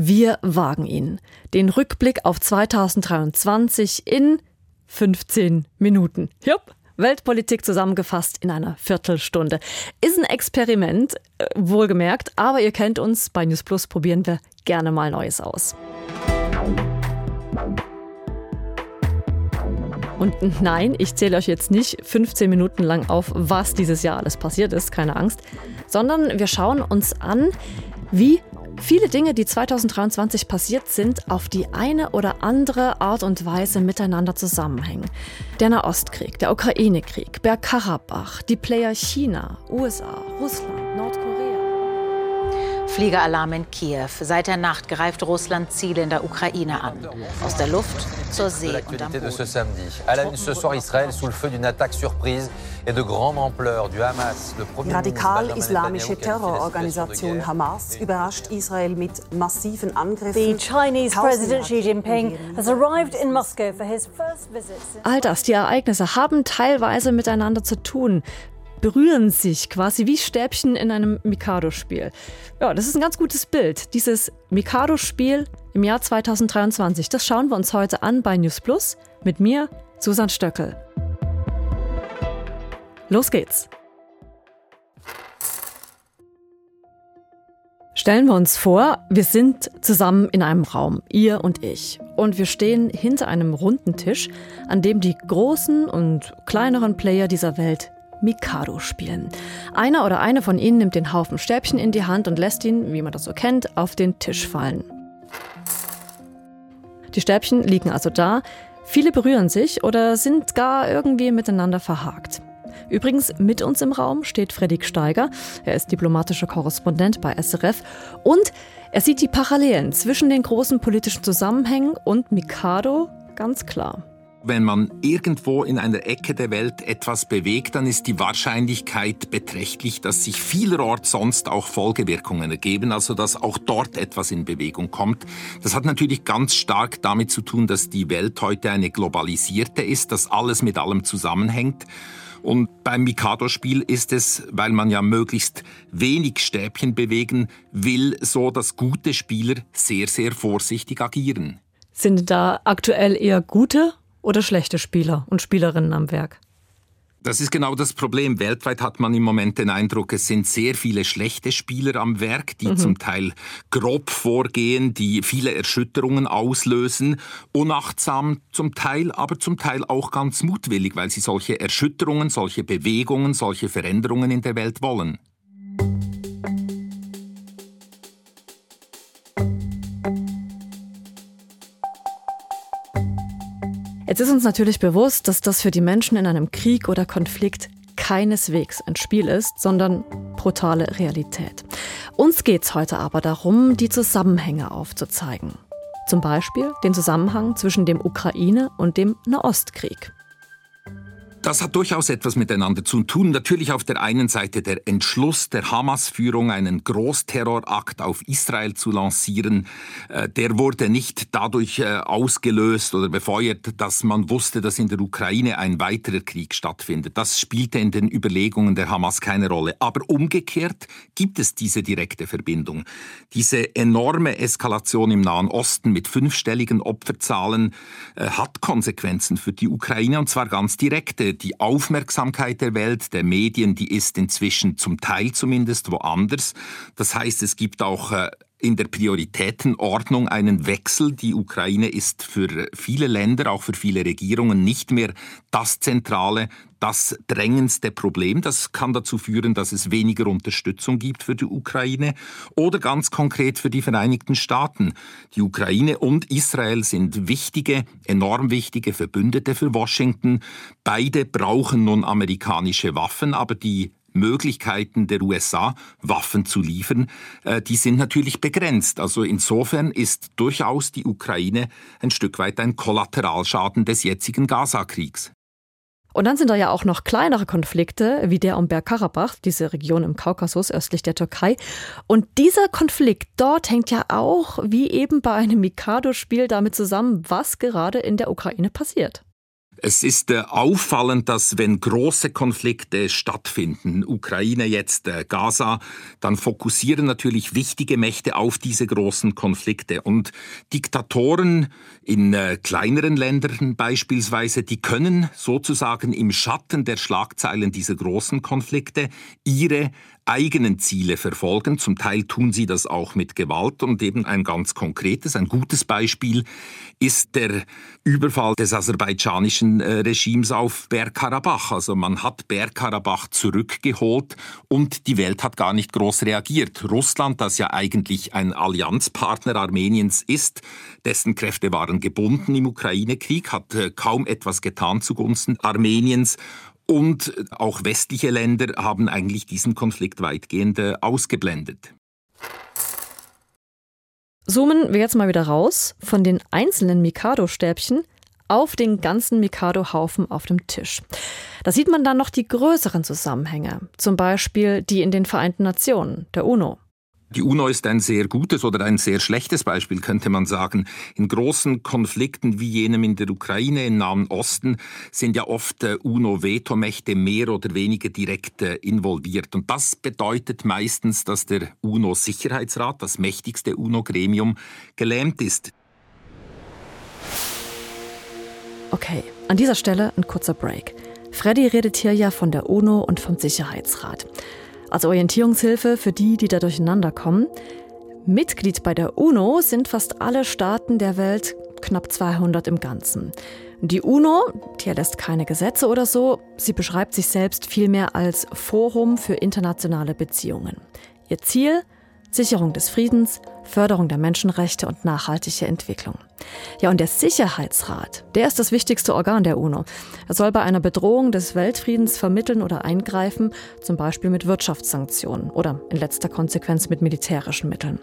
Wir wagen ihn. Den Rückblick auf 2023 in 15 Minuten. Jupp. Weltpolitik zusammengefasst in einer Viertelstunde. Ist ein Experiment, äh, wohlgemerkt, aber ihr kennt uns, bei News Plus probieren wir gerne mal Neues aus. Und nein, ich zähle euch jetzt nicht 15 Minuten lang auf, was dieses Jahr alles passiert ist, keine Angst, sondern wir schauen uns an, wie viele Dinge, die 2023 passiert sind, auf die eine oder andere Art und Weise miteinander zusammenhängen. Der Nahostkrieg, der Ukraine-Krieg, Bergkarabach, die Player China, USA, Russland. Fliegeralarm in Kiew. Seit der Nacht greift Russland Ziele in der Ukraine an. Aus der Luft zur See und am Boden. Die radikal-islamische Terrororganisation Hamas überrascht Israel mit massiven Angriffen. The Chinese President Xi Jinping has arrived in Moscow for his first visit. All das, die Ereignisse haben teilweise miteinander zu tun berühren sich quasi wie Stäbchen in einem Mikado-Spiel. Ja, das ist ein ganz gutes Bild. Dieses Mikado-Spiel im Jahr 2023, das schauen wir uns heute an bei News Plus mit mir, Susan Stöckel. Los geht's! Stellen wir uns vor, wir sind zusammen in einem Raum, ihr und ich. Und wir stehen hinter einem runden Tisch, an dem die großen und kleineren Player dieser Welt Mikado spielen. Einer oder eine von ihnen nimmt den Haufen Stäbchen in die Hand und lässt ihn, wie man das so kennt, auf den Tisch fallen. Die Stäbchen liegen also da, viele berühren sich oder sind gar irgendwie miteinander verhakt. Übrigens, mit uns im Raum steht Fredrik Steiger. Er ist diplomatischer Korrespondent bei SRF und er sieht die Parallelen zwischen den großen politischen Zusammenhängen und Mikado ganz klar. Wenn man irgendwo in einer Ecke der Welt etwas bewegt, dann ist die Wahrscheinlichkeit beträchtlich, dass sich vielerorts sonst auch Folgewirkungen ergeben, also dass auch dort etwas in Bewegung kommt. Das hat natürlich ganz stark damit zu tun, dass die Welt heute eine globalisierte ist, dass alles mit allem zusammenhängt. Und beim Mikado-Spiel ist es, weil man ja möglichst wenig Stäbchen bewegen will, so, dass gute Spieler sehr, sehr vorsichtig agieren. Sind da aktuell eher gute oder schlechte Spieler und Spielerinnen am Werk? Das ist genau das Problem. Weltweit hat man im Moment den Eindruck, es sind sehr viele schlechte Spieler am Werk, die mhm. zum Teil grob vorgehen, die viele Erschütterungen auslösen, unachtsam zum Teil, aber zum Teil auch ganz mutwillig, weil sie solche Erschütterungen, solche Bewegungen, solche Veränderungen in der Welt wollen. Jetzt ist uns natürlich bewusst, dass das für die Menschen in einem Krieg oder Konflikt keineswegs ein Spiel ist, sondern brutale Realität. Uns geht es heute aber darum, die Zusammenhänge aufzuzeigen. Zum Beispiel den Zusammenhang zwischen dem Ukraine- und dem Nahostkrieg. Das hat durchaus etwas miteinander zu tun. Natürlich auf der einen Seite der Entschluss der Hamas-Führung, einen Großterrorakt auf Israel zu lancieren, äh, der wurde nicht dadurch äh, ausgelöst oder befeuert, dass man wusste, dass in der Ukraine ein weiterer Krieg stattfindet. Das spielte in den Überlegungen der Hamas keine Rolle. Aber umgekehrt gibt es diese direkte Verbindung. Diese enorme Eskalation im Nahen Osten mit fünfstelligen Opferzahlen äh, hat Konsequenzen für die Ukraine und zwar ganz direkte die Aufmerksamkeit der Welt, der Medien, die ist inzwischen zum Teil zumindest woanders. Das heißt, es gibt auch äh, in der Prioritätenordnung einen Wechsel. Die Ukraine ist für viele Länder, auch für viele Regierungen nicht mehr das zentrale, das drängendste Problem. Das kann dazu führen, dass es weniger Unterstützung gibt für die Ukraine oder ganz konkret für die Vereinigten Staaten. Die Ukraine und Israel sind wichtige, enorm wichtige Verbündete für Washington. Beide brauchen nun amerikanische Waffen, aber die Möglichkeiten der USA, Waffen zu liefern, äh, die sind natürlich begrenzt. Also insofern ist durchaus die Ukraine ein Stück weit ein Kollateralschaden des jetzigen Gaza-Kriegs. Und dann sind da ja auch noch kleinere Konflikte, wie der um Bergkarabach, diese Region im Kaukasus östlich der Türkei. Und dieser Konflikt dort hängt ja auch, wie eben bei einem Mikado-Spiel, damit zusammen, was gerade in der Ukraine passiert. Es ist äh, auffallend, dass wenn große Konflikte stattfinden, Ukraine jetzt, äh, Gaza, dann fokussieren natürlich wichtige Mächte auf diese großen Konflikte. Und Diktatoren in äh, kleineren Ländern beispielsweise, die können sozusagen im Schatten der Schlagzeilen dieser großen Konflikte ihre eigenen Ziele verfolgen. Zum Teil tun sie das auch mit Gewalt und eben ein ganz konkretes, ein gutes Beispiel ist der Überfall des aserbaidschanischen äh, Regimes auf Bergkarabach. Also man hat Bergkarabach zurückgeholt und die Welt hat gar nicht groß reagiert. Russland, das ja eigentlich ein Allianzpartner Armeniens ist, dessen Kräfte waren gebunden im Ukraine-Krieg, hat äh, kaum etwas getan zugunsten Armeniens und auch westliche Länder haben eigentlich diesen Konflikt weitgehend äh, ausgeblendet. Zoomen wir jetzt mal wieder raus von den einzelnen Mikado-Stäbchen auf den ganzen Mikado-Haufen auf dem Tisch. Da sieht man dann noch die größeren Zusammenhänge, zum Beispiel die in den Vereinten Nationen, der UNO. Die UNO ist ein sehr gutes oder ein sehr schlechtes Beispiel, könnte man sagen. In großen Konflikten wie jenem in der Ukraine, im Nahen Osten, sind ja oft äh, UNO-Vetomächte mehr oder weniger direkt äh, involviert. Und das bedeutet meistens, dass der UNO-Sicherheitsrat, das mächtigste UNO-Gremium, gelähmt ist. Okay, an dieser Stelle ein kurzer Break. Freddy redet hier ja von der UNO und vom Sicherheitsrat. Als Orientierungshilfe für die, die da durcheinander kommen. Mitglied bei der UNO sind fast alle Staaten der Welt, knapp 200 im Ganzen. Die UNO, die erlässt keine Gesetze oder so, sie beschreibt sich selbst vielmehr als Forum für internationale Beziehungen. Ihr Ziel? Sicherung des Friedens, Förderung der Menschenrechte und nachhaltige Entwicklung. Ja, und der Sicherheitsrat, der ist das wichtigste Organ der UNO. Er soll bei einer Bedrohung des Weltfriedens vermitteln oder eingreifen, zum Beispiel mit Wirtschaftssanktionen oder in letzter Konsequenz mit militärischen Mitteln.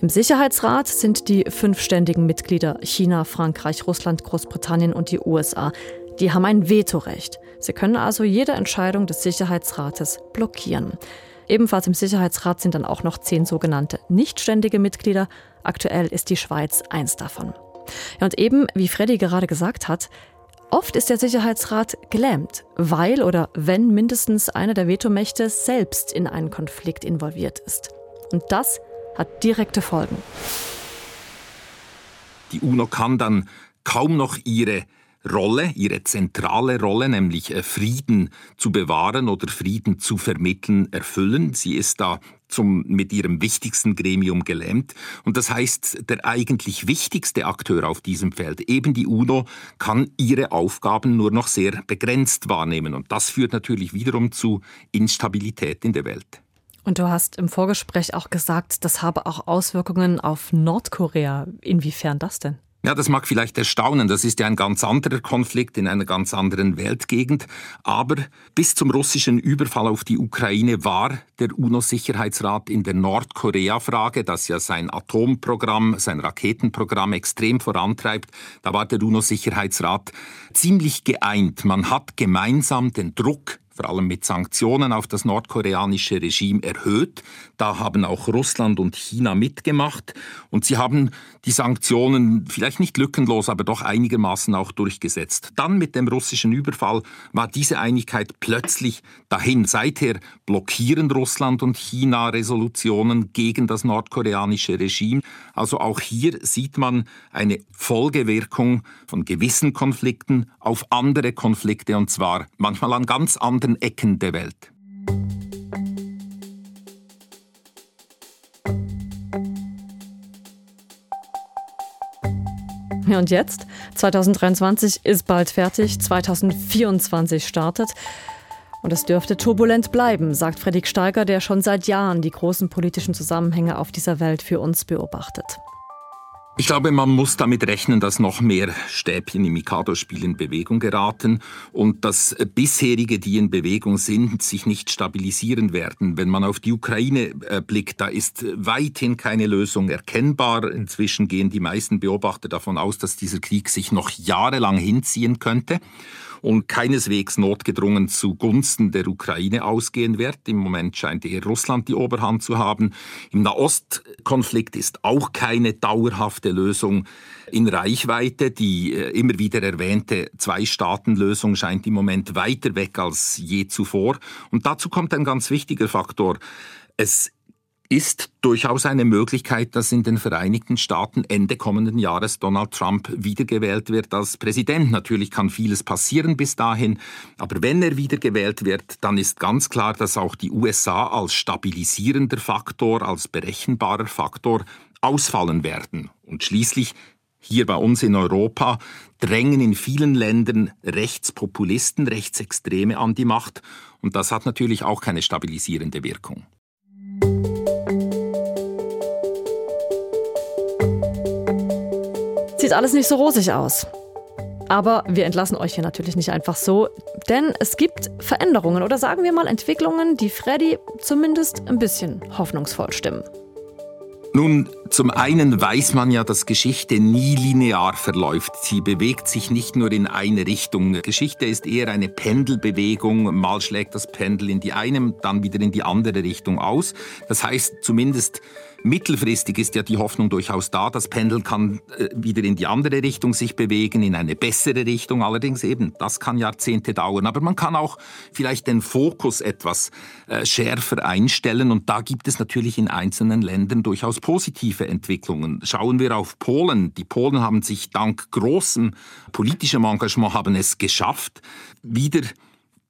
Im Sicherheitsrat sind die fünf ständigen Mitglieder China, Frankreich, Russland, Großbritannien und die USA. Die haben ein Vetorecht. Sie können also jede Entscheidung des Sicherheitsrates blockieren. Ebenfalls im Sicherheitsrat sind dann auch noch zehn sogenannte nichtständige Mitglieder. Aktuell ist die Schweiz eins davon. Ja, und eben, wie Freddy gerade gesagt hat, oft ist der Sicherheitsrat gelähmt, weil oder wenn mindestens einer der Vetomächte selbst in einen Konflikt involviert ist. Und das hat direkte Folgen. Die UNO kann dann kaum noch ihre Rolle, ihre zentrale Rolle, nämlich äh, Frieden zu bewahren oder Frieden zu vermitteln, erfüllen. Sie ist da zum, mit ihrem wichtigsten Gremium gelähmt. Und das heißt, der eigentlich wichtigste Akteur auf diesem Feld, eben die UNO, kann ihre Aufgaben nur noch sehr begrenzt wahrnehmen. Und das führt natürlich wiederum zu Instabilität in der Welt. Und du hast im Vorgespräch auch gesagt, das habe auch Auswirkungen auf Nordkorea. Inwiefern das denn? Ja, das mag vielleicht erstaunen, das ist ja ein ganz anderer Konflikt in einer ganz anderen Weltgegend, aber bis zum russischen Überfall auf die Ukraine war der UNO-Sicherheitsrat in der Nordkorea-Frage, das ja sein Atomprogramm, sein Raketenprogramm extrem vorantreibt, da war der UNO-Sicherheitsrat ziemlich geeint. Man hat gemeinsam den Druck vor allem mit Sanktionen auf das nordkoreanische Regime erhöht. Da haben auch Russland und China mitgemacht und sie haben die Sanktionen vielleicht nicht lückenlos, aber doch einigermaßen auch durchgesetzt. Dann mit dem russischen Überfall war diese Einigkeit plötzlich dahin. Seither blockieren Russland und China Resolutionen gegen das nordkoreanische Regime. Also auch hier sieht man eine Folgewirkung von gewissen Konflikten auf andere Konflikte und zwar manchmal an ganz anderen Ecken der Welt. Und jetzt? 2023 ist bald fertig, 2024 startet. Und es dürfte turbulent bleiben, sagt Fredrik Steiger, der schon seit Jahren die großen politischen Zusammenhänge auf dieser Welt für uns beobachtet. Ich glaube, man muss damit rechnen, dass noch mehr Stäbchen im Mikado-Spiel in Bewegung geraten und dass bisherige, die in Bewegung sind, sich nicht stabilisieren werden. Wenn man auf die Ukraine äh, blickt, da ist weithin keine Lösung erkennbar. Inzwischen gehen die meisten Beobachter davon aus, dass dieser Krieg sich noch jahrelang hinziehen könnte und keineswegs notgedrungen zugunsten der Ukraine ausgehen wird. Im Moment scheint eher Russland die Oberhand zu haben. Im Nahostkonflikt ist auch keine dauerhafte gedachte Lösung in Reichweite. Die äh, immer wieder erwähnte Zwei-Staaten-Lösung scheint im Moment weiter weg als je zuvor. Und dazu kommt ein ganz wichtiger Faktor. Es ist durchaus eine Möglichkeit, dass in den Vereinigten Staaten Ende kommenden Jahres Donald Trump wiedergewählt wird als Präsident. Natürlich kann vieles passieren bis dahin, aber wenn er wiedergewählt wird, dann ist ganz klar, dass auch die USA als stabilisierender Faktor, als berechenbarer Faktor ausfallen werden. Und schließlich hier bei uns in Europa drängen in vielen Ländern Rechtspopulisten, Rechtsextreme an die Macht und das hat natürlich auch keine stabilisierende Wirkung. Sieht alles nicht so rosig aus. Aber wir entlassen euch hier natürlich nicht einfach so, denn es gibt Veränderungen oder sagen wir mal Entwicklungen, die Freddy zumindest ein bisschen hoffnungsvoll stimmen. Nun, zum einen weiß man ja, dass Geschichte nie linear verläuft. Sie bewegt sich nicht nur in eine Richtung. Geschichte ist eher eine Pendelbewegung. Mal schlägt das Pendel in die eine, dann wieder in die andere Richtung aus. Das heißt, zumindest Mittelfristig ist ja die Hoffnung durchaus da, das Pendel kann äh, wieder in die andere Richtung sich bewegen, in eine bessere Richtung. Allerdings eben, das kann Jahrzehnte dauern. Aber man kann auch vielleicht den Fokus etwas äh, schärfer einstellen. Und da gibt es natürlich in einzelnen Ländern durchaus positive Entwicklungen. Schauen wir auf Polen. Die Polen haben sich dank großem politischem Engagement haben es geschafft, wieder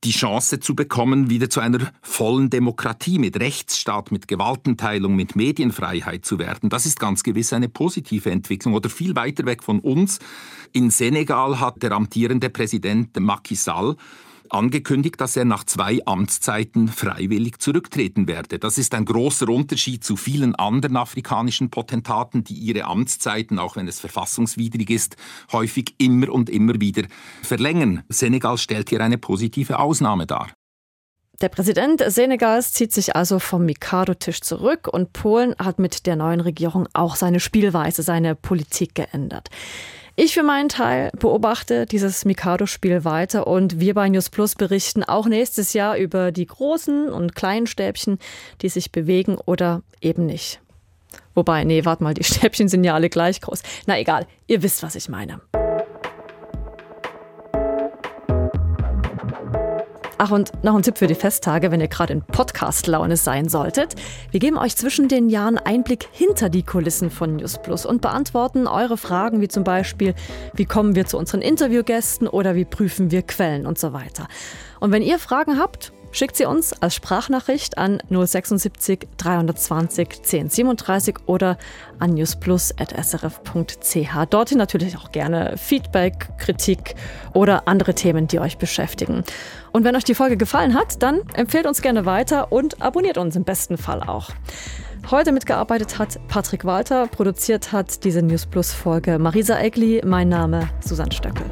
die Chance zu bekommen, wieder zu einer vollen Demokratie mit Rechtsstaat, mit Gewaltenteilung, mit Medienfreiheit zu werden. Das ist ganz gewiss eine positive Entwicklung. Oder viel weiter weg von uns. In Senegal hat der amtierende Präsident Macky Sall angekündigt, dass er nach zwei Amtszeiten freiwillig zurücktreten werde. Das ist ein großer Unterschied zu vielen anderen afrikanischen Potentaten, die ihre Amtszeiten, auch wenn es verfassungswidrig ist, häufig immer und immer wieder verlängern. Senegal stellt hier eine positive Ausnahme dar. Der Präsident Senegals zieht sich also vom Mikado-Tisch zurück und Polen hat mit der neuen Regierung auch seine Spielweise, seine Politik geändert. Ich für meinen Teil beobachte dieses Mikado-Spiel weiter und wir bei News Plus berichten auch nächstes Jahr über die großen und kleinen Stäbchen, die sich bewegen oder eben nicht. Wobei, nee, warte mal, die Stäbchen sind ja alle gleich groß. Na egal, ihr wisst, was ich meine. Ach, und noch ein Tipp für die Festtage, wenn ihr gerade in Podcast-Laune sein solltet. Wir geben euch zwischen den Jahren Einblick hinter die Kulissen von News Plus und beantworten eure Fragen, wie zum Beispiel, wie kommen wir zu unseren Interviewgästen oder wie prüfen wir Quellen und so weiter. Und wenn ihr Fragen habt, Schickt sie uns als Sprachnachricht an 076 320 1037 oder an newsplus.srf.ch. Dorthin natürlich auch gerne Feedback, Kritik oder andere Themen, die euch beschäftigen. Und wenn euch die Folge gefallen hat, dann empfehlt uns gerne weiter und abonniert uns im besten Fall auch. Heute mitgearbeitet hat Patrick Walter, produziert hat diese News Plus Folge Marisa Egli, mein Name Susanne Stöckel.